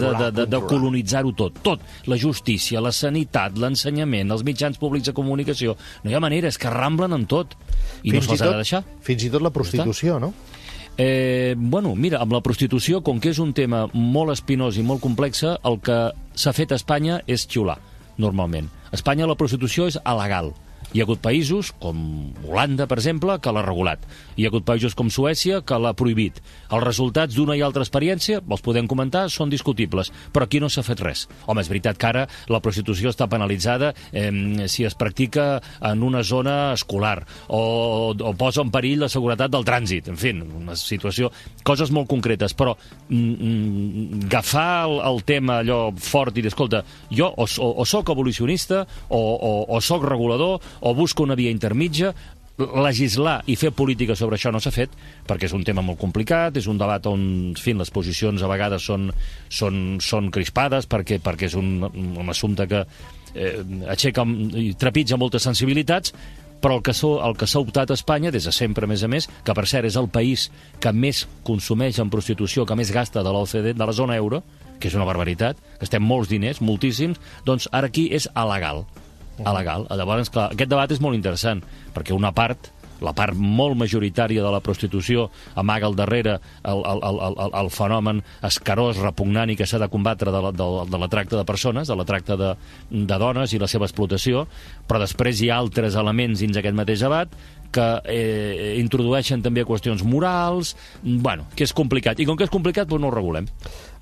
de, de, de, de colonitzar-ho tot, tot. La justícia, la sanitat, l'ensenyament, els mitjans públics de comunicació. No hi ha manera, és que ramblen en tot. I Fins no se'ls ha de deixar. Fins i tot la prostitució, no? Eh, bueno, mira, amb la prostitució, com que és un tema molt espinós i molt complex, el que s'ha fet a Espanya és xiular, normalment. A Espanya la prostitució és alegal. Hi ha hagut països, com Holanda, per exemple, que l'ha regulat. Hi ha hagut països com Suècia, que l'ha prohibit. Els resultats d'una i altra experiència, els podem comentar, són discutibles, però aquí no s'ha fet res. Home, és veritat que ara la prostitució està penalitzada eh, si es practica en una zona escolar o, o posa en perill la seguretat del trànsit, en fi, una situació... Coses molt concretes, però mm, mm, agafar el, el tema allò fort i dir, escolta, jo o, o, o sóc abolicionista o, o, o sóc regulador o busco una via intermitja, legislar i fer política sobre això no s'ha fet perquè és un tema molt complicat, és un debat on en fi, les posicions a vegades són, són, són crispades perquè, perquè és un, un assumpte que eh, aixeca i trepitja moltes sensibilitats però el que s'ha el que s'ha optat a Espanya, des de sempre, a més a més, que per cert és el país que més consumeix en prostitució, que més gasta de l'OCDE, de la zona euro, que és una barbaritat, gastem molts diners, moltíssims, doncs ara aquí és alegal. Alegal. Llavors, clar, aquest debat és molt interessant, perquè una part la part molt majoritària de la prostitució amaga al darrere el, el, el, el, el fenomen escarós, repugnant i que s'ha de combatre de la, de, de la tracta de persones, de la tracta de, de dones i la seva explotació, però després hi ha altres elements dins aquest mateix debat que eh, introdueixen també qüestions morals, bueno, que és complicat. I com que és complicat, doncs no ho regulem.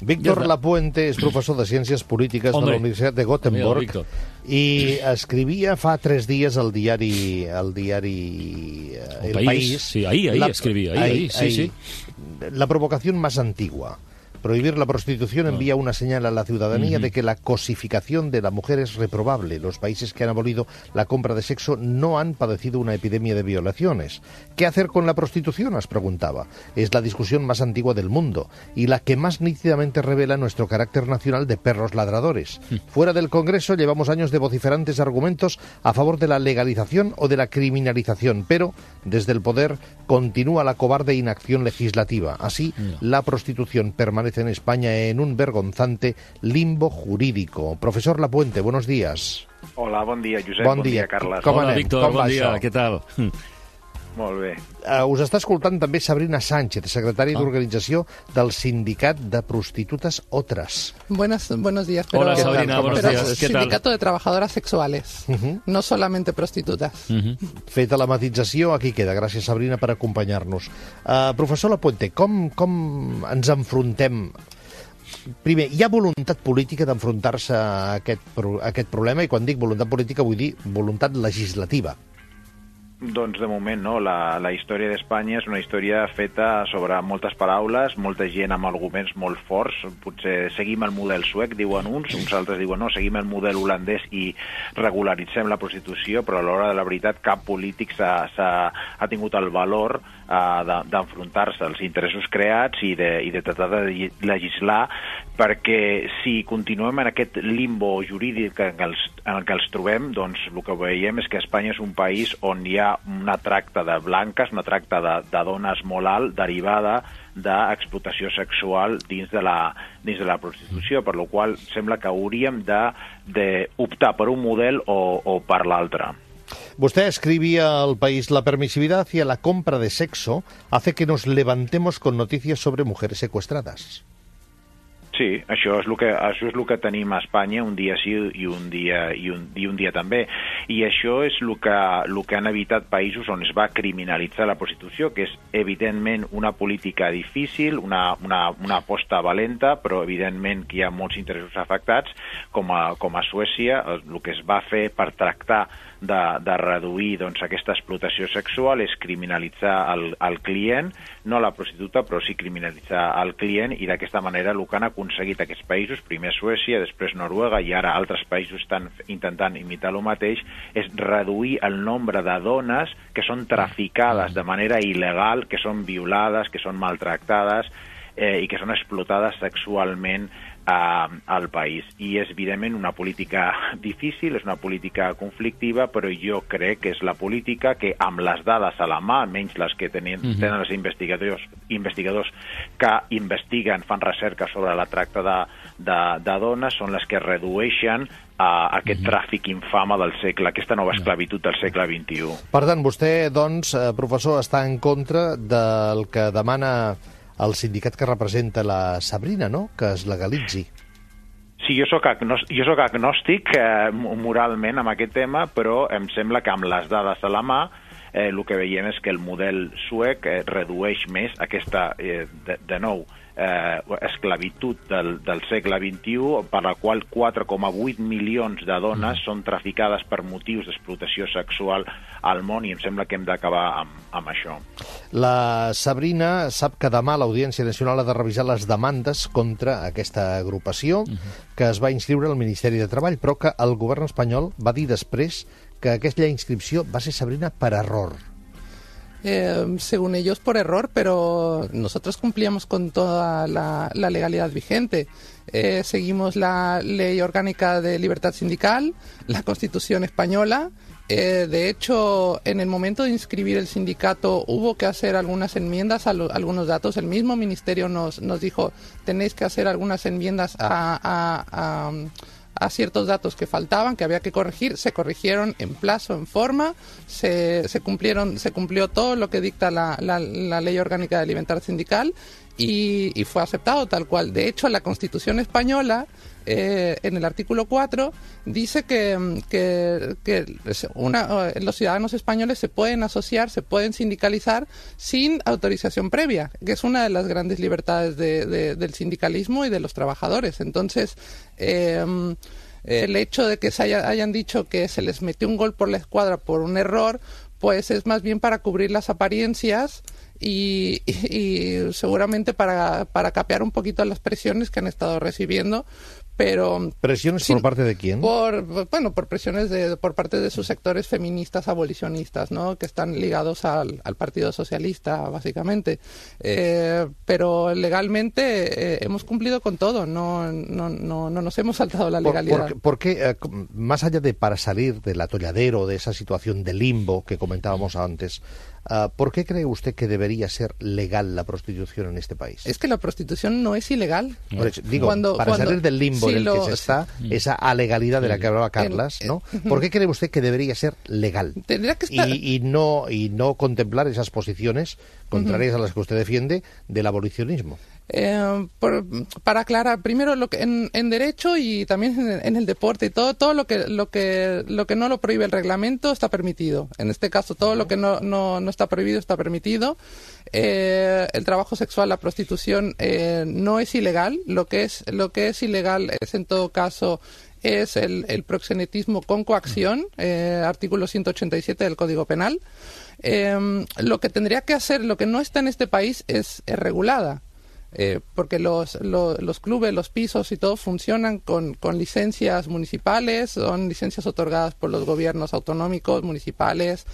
Víctor Ja. Lapuente és professor de Ciències Polítiques de Hombre. la Universitat de Gothenburg Víctor. I escrivia fa tres dies al diari, al diari eh, El País. Sí, ahir, ahir escrivia, ahir, ahir, sí, sí. La provocación más antigua. Prohibir la prostitución envía una señal a la ciudadanía de que la cosificación de la mujer es reprobable. Los países que han abolido la compra de sexo no han padecido una epidemia de violaciones. ¿Qué hacer con la prostitución? Os preguntaba. Es la discusión más antigua del mundo y la que más nítidamente revela nuestro carácter nacional de perros ladradores. Fuera del Congreso llevamos años de vociferantes argumentos a favor de la legalización o de la criminalización, pero desde el poder continúa la cobarde inacción legislativa. Así, la prostitución permanece en España en un vergonzante limbo jurídico. Profesor Lapuente, buenos días. Hola, bon dia, Josep. Bon Bon, dia. dia, Carles. Com Hola, anem? Víctor, Com bon dia, això? què tal? Molt bé. Uh, us està escoltant també Sabrina Sánchez, secretària d'organització del Sindicat de Prostitutes Otras. Buenas, buenos días. Pero, Hola. Sabrina, ¿Cómo buenos pero días. Sindicato de trabajadoras sexuales, no solamente prostitutas. Feta la matització, aquí queda. Gràcies, Sabrina, per acompanyar-nos. Uh, professor Lapuente, com, com ens enfrontem Primer, hi ha voluntat política d'enfrontar-se a, aquest, a aquest problema i quan dic voluntat política vull dir voluntat legislativa. Doncs de moment no, la, la història d'Espanya és una història feta sobre moltes paraules, molta gent amb arguments molt forts, potser seguim el model suec, diuen uns, uns altres diuen no, seguim el model holandès i regularitzem la prostitució, però a l'hora de la veritat cap polític s'ha s'ha- ha tingut el valor eh, de- d'enfrontar-se als interessos creats i de, i de tratar de legislar perquè si continuem en aquest limbo jurídic en què els, en el que els trobem, doncs el que veiem és que Espanya és un país on hi ha una tracta de blanques, una tracta de, de dones molt alt derivada d'explotació sexual dins de la, dins de la prostitució, per la qual sembla que hauríem de, de optar per un model o, o per l'altre. Usted escribía al país, la permisividad hacia la compra de sexo hace que nos levantemos con noticias sobre mujeres secuestradas. Sí, això és el que, això és el que tenim a Espanya un dia sí i un dia, i un, i un dia també. I això és el que, el que han evitat països on es va criminalitzar la prostitució, que és evidentment una política difícil, una, una, una aposta valenta, però evidentment que hi ha molts interessos afectats, com a, com a Suècia, el, que es va fer per tractar de, de reduir doncs, aquesta explotació sexual és criminalitzar el, el client, no la prostituta, però sí criminalitzar el client i d'aquesta manera el que han aconseguit aquests països, primer Suècia, després Noruega i ara altres països estan intentant imitar el mateix, és reduir el nombre de dones que són traficades de manera il·legal, que són violades, que són maltractades eh, i que són explotades sexualment eh, al país. I és, evidentment, una política difícil, és una política conflictiva, però jo crec que és la política que, amb les dades a la mà, almenys les que tenen, uh -huh. tenen els investigadors, investigadors que investiguen, fan recerca sobre la tracta de, de, de dones són les que redueixen a aquest Mhm. tràfic infame del segle, aquesta nova esclavitud del segle XXI. Per tant, vostè, doncs, eh, professor, està en contra del que demana el sindicat que representa la Sabrina, no?, que es legalitzi. Sí, jo sóc, jo sóc agnòstic eh, moralment amb aquest tema, però em sembla que amb les dades a la mà eh, el que veiem és que el model suec eh, redueix més aquesta, eh, de, de nou, eh, esclavitud del, del segle XXI, per la qual 4,8 milions de dones mm. són traficades per motius d'explotació sexual al món i em sembla que hem d'acabar amb, amb això. La Sabrina sap que demà l'Audiència Nacional ha de revisar les demandes contra aquesta agrupació que es va inscriure al Ministeri de Treball, però que el govern espanyol va dir després que aquella inscripció va ser, Sabrina, per error. Eh, según ellos por error, pero nosotros cumplíamos con toda la, la legalidad vigente. Eh, seguimos la ley orgánica de libertad sindical, la constitución española. Eh, de hecho, en el momento de inscribir el sindicato hubo que hacer algunas enmiendas a lo- algunos datos. El mismo ministerio nos, nos dijo, tenéis que hacer algunas enmiendas a- a- a a ciertos datos que faltaban, que había que corregir, se corrigieron en plazo, en forma, se, se cumplieron, se cumplió todo lo que dicta la, la- la ley orgánica de libertad sindical y, y fue aceptado tal cual. De hecho, la Constitución española, eh, en el artículo 4, dice que, que, que una- eh, los ciudadanos españoles se pueden asociar, se pueden sindicalizar sin autorización previa, que es una de las grandes libertades de- de- del sindicalismo y de los trabajadores. Entonces, eh, el hecho de que se haya- hayan dicho que se les metió un gol por la escuadra por un error, pues es más bien para cubrir las apariencias y, y- y seguramente para, para capear un poquito las presiones que han estado recibiendo, pero ¿Presiones por parte de quién? por bueno por presiones de por parte de sus sectores feministas abolicionistas no que están ligados al, al Partido Socialista básicamente. Eh, pero legalmente eh, hemos cumplido con todo. No no, no no nos hemos saltado la legalidad. por- ¿Por qué, eh, más allá de para salir del atolladero, de esa situación de limbo que comentábamos antes, ¿por qué cree usted que debería ser legal la prostitución en este país? es que la prostitución no es ilegal Por eso, digo, Cuando- para cuando- salir del limbo sí, en el lo- que se está, esa alegalidad de la que hablaba Carlas, En- ¿no? ¿Por qué cree usted que debería ser legal? tendría que estar Y, y no y no contemplar esas posiciones contrarias a las que usted defiende del abolicionismo. Eh, por- para aclarar primero lo que en, derecho y también en, en el deporte y todo todo lo que lo que lo que no lo prohíbe el reglamento está permitido en este caso todo lo que no, no, no está prohibido está permitido Eh, el trabajo sexual la prostitución eh, no es ilegal lo que es lo que es ilegal es en todo caso es el, el proxenetismo con coacción, eh, artículo 187 del Código Penal. Eh, lo que tendría que hacer, lo que no está en este país es, es regulada. Eh, porque los, lo- los clubes, los pisos y todo funcionan con, con licencias municipales, son licencias otorgadas por los gobiernos autonómicos, municipales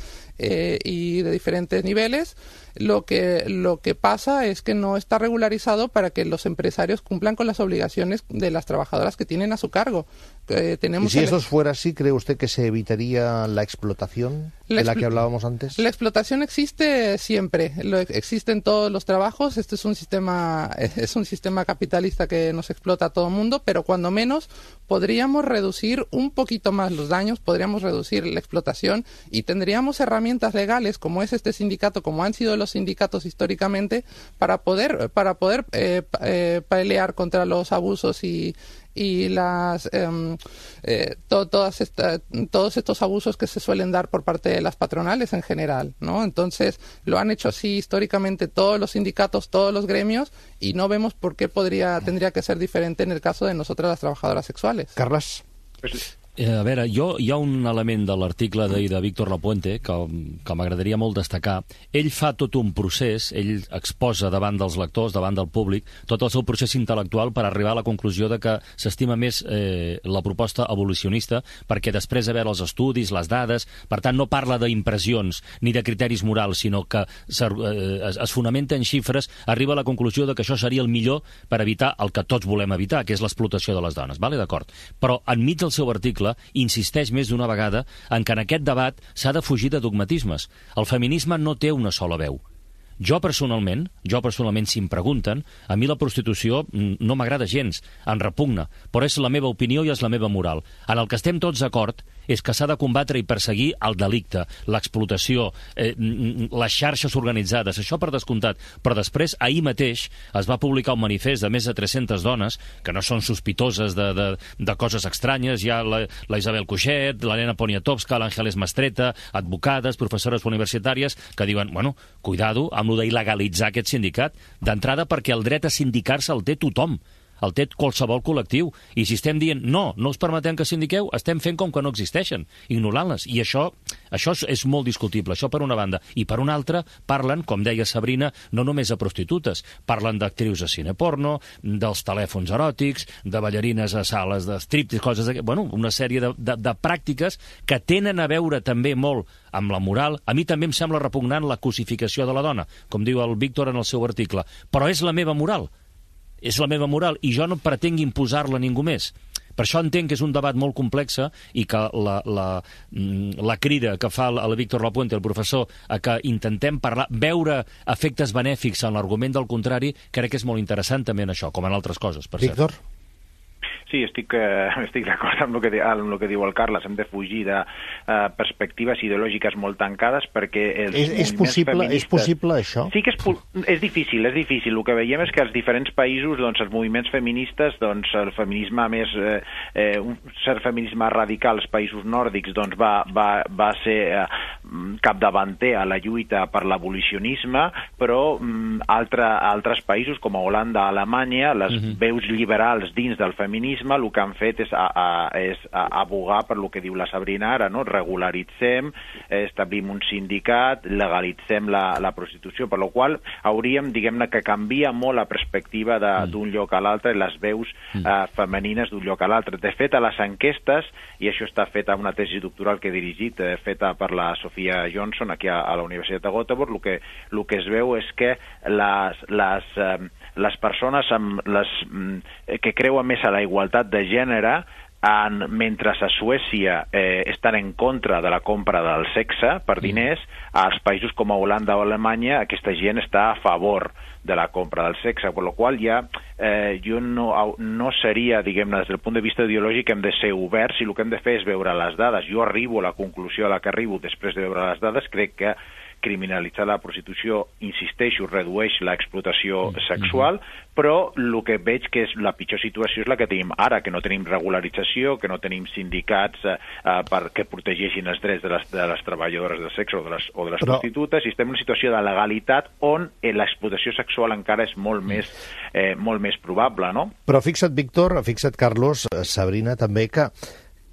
eh, y de diferentes niveles. Lo que, lo que pasa es que no está regularizado para que los empresarios cumplan con las obligaciones de las trabajadoras que tienen a su cargo. Eh, Y tenemos si el- esto fuera así, ¿cree usted que se evitaría la explotación La de la que hablábamos antes? La explotación existe siempre, lo, existe en todos los trabajos. Este es un sistema, es un sistema capitalista que nos explota a todo el mundo, pero cuando menos podríamos reducir un poquito más los daños, podríamos reducir la explotación y tendríamos herramientas legales como es este sindicato, como han sido los sindicatos históricamente, para poder, para poder eh, pa- eh, pelear contra los abusos y y las em, eh, to- todas esta- todos estos abusos que se suelen dar por parte de las patronales en general, ¿no? Entonces lo han hecho así históricamente todos los sindicatos, todos los gremios y no vemos por qué podría tendría que ser diferente en el caso de nosotras las trabajadoras sexuales. Carles? Pues, a veure, jo, hi ha un element de l'article d'ahir de Víctor Lapuente que, que m'agradaria molt destacar. Ell fa tot un procés, ell exposa davant dels lectors, davant del públic, tot el seu procés intel·lectual per arribar a la conclusió de que s'estima més eh, la proposta abolicionista perquè després de veure els estudis, les dades, per tant no parla d'impressions ni de criteris morals, sinó que eh, es, es fonamenta en xifres, arriba a la conclusió de que això seria el millor per evitar el que tots volem evitar, que és l'explotació de les dones. Vale? D'acord. Però enmig del seu article insisteix més d'una vegada en que en aquest debat s'ha de fugir de dogmatismes. El feminisme no té una sola veu. Jo personalment, jo personalment, si em pregunten, a mi la prostitució no m'agrada gens, em repugna, però és la meva opinió i és la meva moral. En el que estem tots d'acord és que s'ha de combatre i perseguir el delicte, l'explotació, eh, les xarxes organitzades, això per descomptat. Però després, ahir mateix, es va publicar un manifest de més de 300 dones, que no són sospitoses de, de, de coses estranyes, hi ha la, la Isabel Cuixet, l'Helena Poniatowska, l'Àngeles Mastreta, advocades, professores universitàries, que diuen, bueno, cuidado amb lo d'il·legalitzar aquest sindicat, d'entrada perquè el dret a sindicar-se el té tothom el té qualsevol col·lectiu. I si estem dient no, no us permetem que sindiqueu, estem fent com que no existeixen, ignorant-les. I això, això és molt discutible, això per una banda. I per una altra, parlen, com deia Sabrina, no només a prostitutes, parlen d'actrius de cine porno, dels telèfons eròtics, de ballarines a sales de striptease, coses d'aquest... Bueno, una sèrie de, de, de pràctiques que tenen a veure també molt amb la moral. A mi també em sembla repugnant la cosificació de la dona, com diu el Víctor en el seu article. Però és la meva moral és la meva moral i jo no pretenc imposar-la a ningú més. Per això entenc que és un debat molt complex i que la, la, mm, la crida que fa el Víctor Lapuente, el professor, a que intentem parlar, veure efectes benèfics en l'argument del contrari, crec que és molt interessant també en això, com en altres coses, per Víctor? cert. Sí, estic, eh, estic d'acord amb, el que, amb el que diu el Carles. Hem de fugir de eh, perspectives ideològiques molt tancades perquè els és, és possible, és possible això? Sí que és, és difícil, és difícil. El que veiem és que als diferents països doncs, els moviments feministes, doncs, el feminisme més, eh, eh, un cert feminisme radical als països nòrdics doncs, va, va, va ser eh, capdavanter a la lluita per l'abolicionisme, però mm, altre, altres països com a Holanda, Alemanya, les uh mhm. -huh. veus liberals dins del feminisme feminisme el que han fet és, a, a, és a, abogar per lo que diu la Sabrina ara, no? regularitzem, establim un sindicat, legalitzem la, la prostitució, per la qual hauríem, diguem-ne, que canvia molt la perspectiva mm. d'un mm. lloc a l'altre, les veus mm. eh, femenines d'un lloc a l'altre. De fet, a les enquestes, i això està fet a una tesi doctoral que he dirigit, eh, feta per la Sofia Johnson, aquí a, a la Universitat de Göteborg, el que, el que es veu és que les, les eh, les persones amb les, mm, que creuen més a la igualtat de gènere en, mentre a Suècia eh, estan en contra de la compra del sexe per mm. diners, als països com a Holanda o Alemanya aquesta gent està a favor de la compra del sexe, per la qual ja eh, jo no, no seria, diguem-ne, des del punt de vista ideològic hem de ser oberts i el que hem de fer és veure les dades. Jo arribo a la conclusió a la que arribo després de veure les dades, crec que criminalitzar la prostitució, insisteixo, redueix l'explotació mm, sexual, però el que veig que és la pitjor situació és la que tenim ara, que no tenim regularització, que no tenim sindicats eh, eh, perquè protegeixin els drets de les, de les treballadores de sexe o de les, o de les però... prostitutes, i estem en una situació de legalitat on eh, l'explotació sexual encara és molt més, eh, molt més probable, no? Però fixa't, Víctor, fixa't, Carlos, eh, Sabrina, també que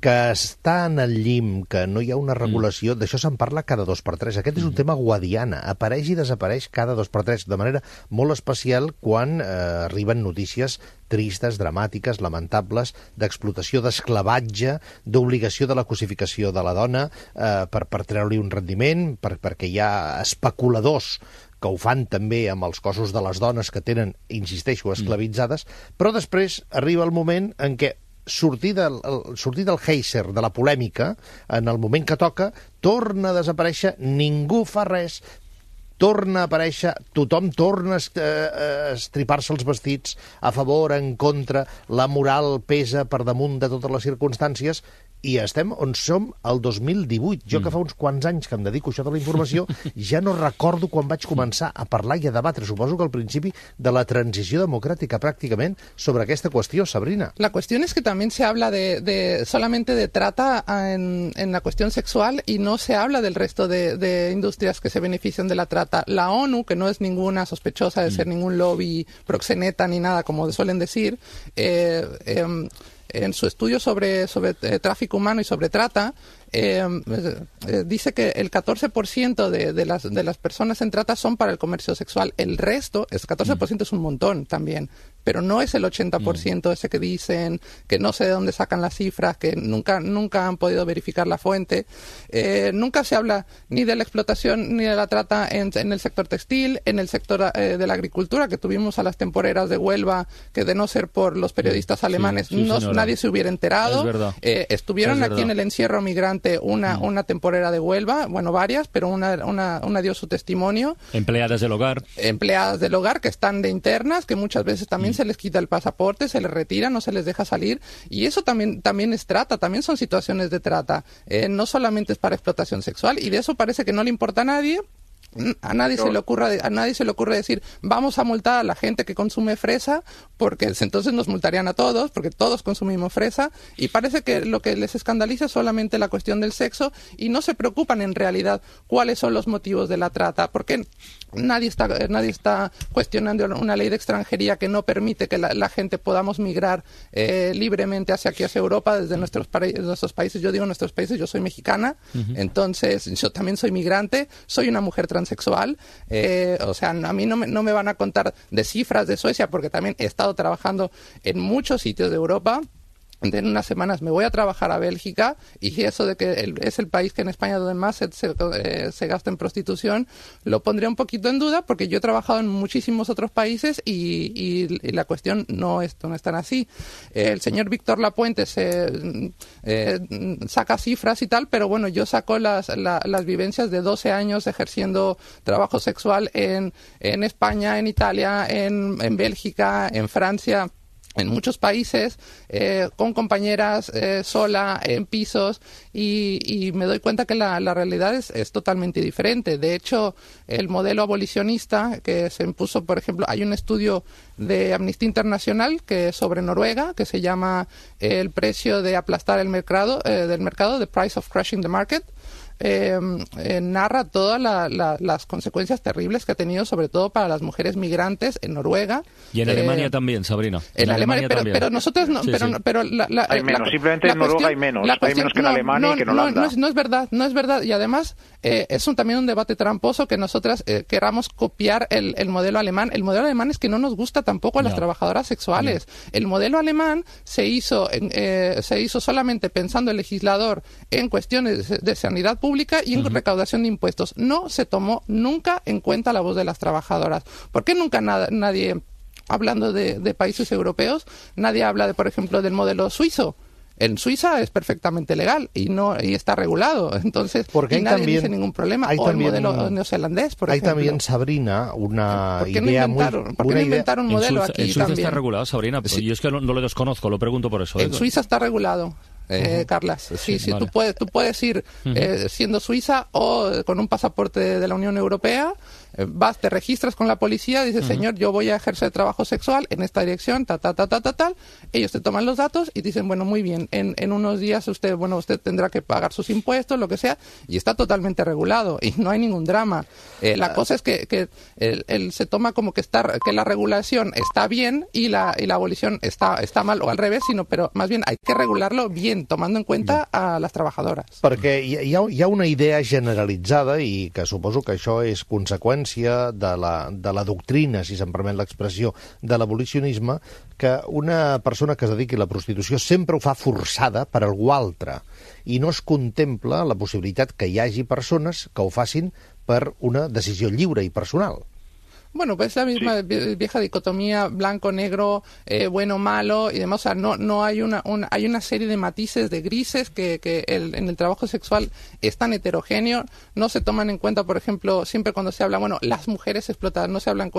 que està en el llim, que no hi ha una regulació, mm. d'això se'n parla cada dos per tres. Aquest és un mm. tema guadiana, apareix i desapareix cada dos per tres, de manera molt especial quan eh, arriben notícies tristes, dramàtiques, lamentables, d'explotació, d'esclavatge, d'obligació de la cosificació de la dona eh, per, per treure-li un rendiment, per, perquè hi ha especuladors que ho fan també amb els cossos de les dones que tenen, insisteixo, mm. esclavitzades, però després arriba el moment en què sortir del, el, sortir del heiser, de la polèmica, en el moment que toca, torna a desaparèixer, ningú fa res, torna a aparèixer, tothom torna a estripar-se els vestits a favor, en contra, la moral pesa per damunt de totes les circumstàncies i estem on som el 2018. Jo, que mm. fa uns quants anys que em dedico a això de la informació, ja no recordo quan vaig començar a parlar i a debatre, suposo que al principi de la transició democràtica, pràcticament, sobre aquesta qüestió, Sabrina. La qüestió és que també se habla de, de solamente de trata en, en la qüestió sexual i no se habla del resto de, de industrias que se benefician de la trata. La ONU, que no es ninguna sospechosa de ser mm. ningún lobby proxeneta ni nada, como suelen decir, eh, eh, en su estudio sobre, sobre eh, tráfico humano y sobre trata, eh, eh, dice que el 14% de, de, las, de las personas en trata son para el comercio sexual. El resto, el 14% es un montón también, pero no es el 80% ese que dicen, que no sé de dónde sacan las cifras, que nunca, nunca han podido verificar la fuente. Eh, nunca se habla ni de la explotación ni de la trata en, en el sector textil, en el sector eh, de la agricultura, que tuvimos a las temporeras de Huelva, que de no ser por los periodistas alemanes, sí, sí, no, nadie se hubiera enterado. Eh, estuvieron aquí en el encierro migrante una, una temporera de Huelva, bueno, varias, pero una, una, una dio su testimonio. Empleadas del hogar. Empleadas del hogar que están de internas, que muchas veces también mm. se les quita el pasaporte, se les retira, no se les deja salir. Y eso también, también es trata, también son situaciones de trata. Eh, no solamente es para explotación sexual. Y de eso parece que no le importa a nadie a nadie se le ocurre a nadie se le ocurre decir vamos a multar a la gente que consume fresa porque entonces nos multarían a todos porque todos consumimos fresa y parece que lo que les escandaliza es solamente la cuestión del sexo y no se preocupan en realidad cuáles son los motivos de la trata porque nadie está nadie está cuestionando una ley de extranjería que no permite que la, gente podamos migrar eh, libremente hacia aquí hacia Europa desde nuestros, nuestros países. Yo digo nuestros países yo soy mexicana entonces yo también soy migrante soy una mujer transexual. Eh, o sea, a mí no me, no me van a contar de cifras de Suecia porque también he estado trabajando en muchos sitios de Europa en unas semanas me voy a trabajar a Bélgica y eso de que es el país que en España donde más se, eh, se, gasta en prostitución lo pondría un poquito en duda porque yo he trabajado en muchísimos otros países y, y, la cuestión no es, no es tan así. el señor Víctor Lapuente se eh, saca cifras y tal, pero bueno, yo saco las, las vivencias de 12 años ejerciendo trabajo sexual en, en España, en Italia, en, en Bélgica, en Francia en muchos países eh, con compañeras eh, sola en pisos y, me doy cuenta que la, realidad es, es, totalmente diferente. De hecho, el modelo abolicionista que se impuso, por ejemplo, hay un estudio de Amnistía Internacional que sobre Noruega que se llama el precio de aplastar el mercado eh, del mercado, the price of crushing the market eh, eh, narra todas las consecuencias terribles que ha tenido, sobre todo para las mujeres migrantes en Noruega. Y en Alemania eh, también, Sabrina. En, Alemania, pero, pero, nosotros no. pero, pero la, hay menos, simplemente en Noruega hay menos. hay menos que en Alemania y que en Holanda. No, es, no es verdad, no es verdad. Y además eh, es un, también un debate tramposo que nosotras queramos copiar el, el, modelo alemán. El modelo alemán es que no nos gusta tampoco a las trabajadoras sexuales. El modelo alemán se hizo, se hizo solamente pensando el legislador en cuestiones de sanidad pública pública y en recaudación de impuestos. No se tomó nunca en cuenta la voz de las trabajadoras. ¿Por qué nunca nadie, hablando de, países europeos, nadie habla, de, por ejemplo, del modelo suizo? En Suiza es perfectamente legal y no y está regulado, entonces Porque y nadie dice ningún problema. Hay o el modelo neozelandés, por hay ejemplo. también Sabrina una ¿Por qué idea no inventaron, muy, ¿por qué no inventaron un modelo aquí en Suiza también? está regulado, Sabrina. Pues Yo es que no, lo desconozco, lo pregunto por eso. En ¿eh? Suiza está regulado eh, Carlas. Sí, sí, tú, puedes, tú puedes ir eh, siendo suiza o con un pasaporte de la Unión Europea eh, vas, te registras con la policía, dices, señor, yo voy a ejercer trabajo sexual en esta dirección, ta, ta, ta, ta, ta, tal. Ellos te toman los datos y dicen, bueno, muy bien, en, en unos días usted, bueno, usted tendrá que pagar sus impuestos, lo que sea, y está totalmente regulado y no hay ningún drama. Eh, la cosa es que, que él, se toma como que está, que la regulación está bien y la, y la abolición está, está mal, o al revés, sino, pero más bien hay que regularlo bien, tomando en cuenta a las trabajadoras. Perquè hi ha, hi ha una idea generalitzada i que suposo que això és conseqüència conseqüència de la, de la doctrina, si se'n permet l'expressió, de l'abolicionisme, que una persona que es dediqui a la prostitució sempre ho fa forçada per algú altre i no es contempla la possibilitat que hi hagi persones que ho facin per una decisió lliure i personal. Bueno, pues la misma vieja dicotomía blanco-negro, eh, bueno-malo y demás. O sea, no, no hay una, hay una serie de matices de grises que, que en el trabajo sexual es tan heterogéneo. No se toman en cuenta, por ejemplo, siempre cuando se habla, bueno, las mujeres explotadas, no se habla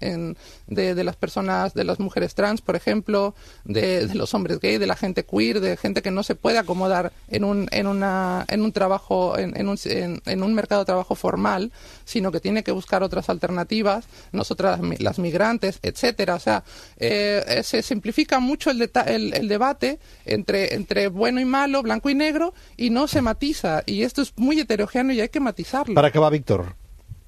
en, de, de, las personas, de las mujeres trans, por ejemplo, de, de, los hombres gay, de la gente queer, de gente que no se puede acomodar en un, en una, en un trabajo, en, un, en un mercado de trabajo formal, sino que tiene que buscar otras alternativas nosotras las migrantes, etcétera. O sea, eh, se simplifica mucho el, el, debate entre, entre bueno y malo, blanco y negro, y no se matiza. Y esto es muy heterogéneo y hay que matizarlo. Para acabar, Víctor.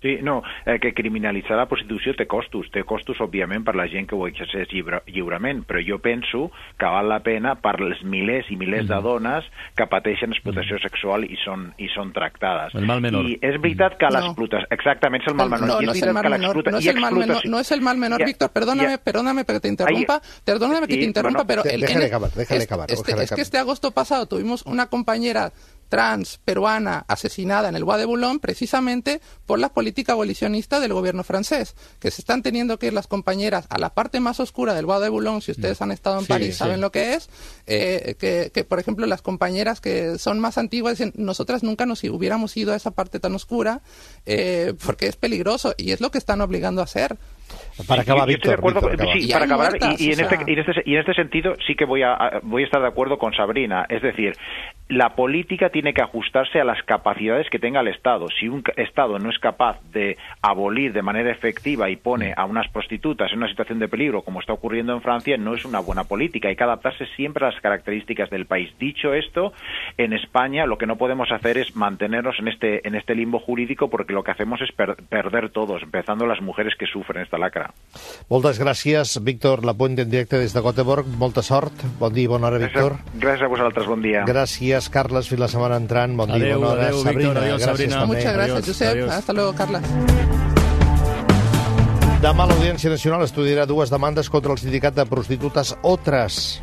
Sí, no, eh, que criminalitzar la prostitució té costos. Té costos, òbviament, per la gent que ho exerceix lliure, lliurement, però jo penso que val la pena per les milers i milers mm. de dones que pateixen explotació mm. sexual i són, i són tractades. El mal menor. I és veritat que no. l'explotació... Exactament, és el mal menor. No, no, és el mal menor, no, és el mal menor, no es el mal menor, Víctor, perdóname, perdóname que te interrumpa, perdóname que te interrumpa, pero... El, déjale acabar, déjale acabar. Este, es que este agosto pasado tuvimos una compañera trans peruana asesinada en el Bois de Boulogne precisamente por la política abolicionista del gobierno francés, que se están teniendo que ir las compañeras a la parte más oscura del Bois de Boulogne, si ustedes han estado en Sí, París sí. saben lo que es, eh, que, que, por ejemplo las compañeras que son más antiguas dicen, nosotras nunca nos hubiéramos ido a esa parte tan oscura eh, porque es peligroso y es lo que están obligando a hacer. Para acabar, Yo estoy de Víctor. acuerdo, Víctor, acaba. sí, Y para hay acabar, muertas, y, y en este, sea. y, en este, y en este sentido sí que voy a- voy a estar de acuerdo con Sabrina. Es decir, la política tiene que ajustarse a las capacidades que tenga el Estado. Si un Estado no es capaz de abolir de manera efectiva y pone a unas prostitutas en una situación de peligro, como está ocurriendo en Francia, no es una buena política. Hay que adaptarse siempre a las características del país. Dicho esto, en España lo que no podemos hacer es mantenernos en este, en este limbo jurídico porque lo que hacemos es per- perder todos, empezando las mujeres que sufren esta lacra. Moltes gràcies, Víctor Lapuente, en directe des de Göteborg. Molta sort. Bon dia i bona hora, Víctor. Gràcies, gràcies a vosaltres, bon dia. Gràcies, Carles. Fins la setmana entrant. Bon dia Adéu, bona hora. adéu, Sabrina, Víctor. Adéu, gràcies Sabrina. també. Muchas gracias, Adiós, Josep. adiós. Hasta luego, Carla. Demà l'Audiència Nacional estudiarà dues demandes contra el sindicat de prostitutes Otres.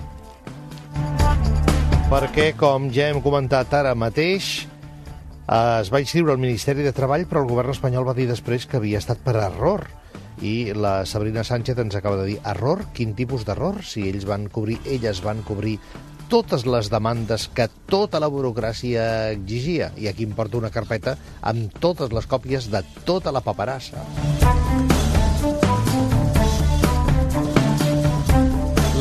Perquè, com ja hem comentat ara mateix, eh, es va inscriure al Ministeri de Treball, però el govern espanyol va dir després que havia estat per error. I la Sabrina Sánchez ens acaba de dir, error? Quin tipus d'error? Si ells van cobrir, elles van cobrir totes les demandes que tota la burocràcia exigia. I aquí em porta una carpeta amb totes les còpies de tota la paperassa.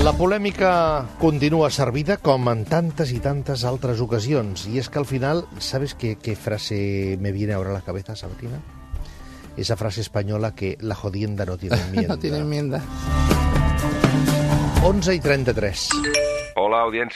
La polèmica continua servida com en tantes y tantas altres ocasions. Y es que al final, ¿sabes qué, qué frase me viene ahora a la cabeza, Sabrina? Esa frase española que la jodienda no tiene enmienda. No tiene enmienda. 11 y 33. Hola, audiència.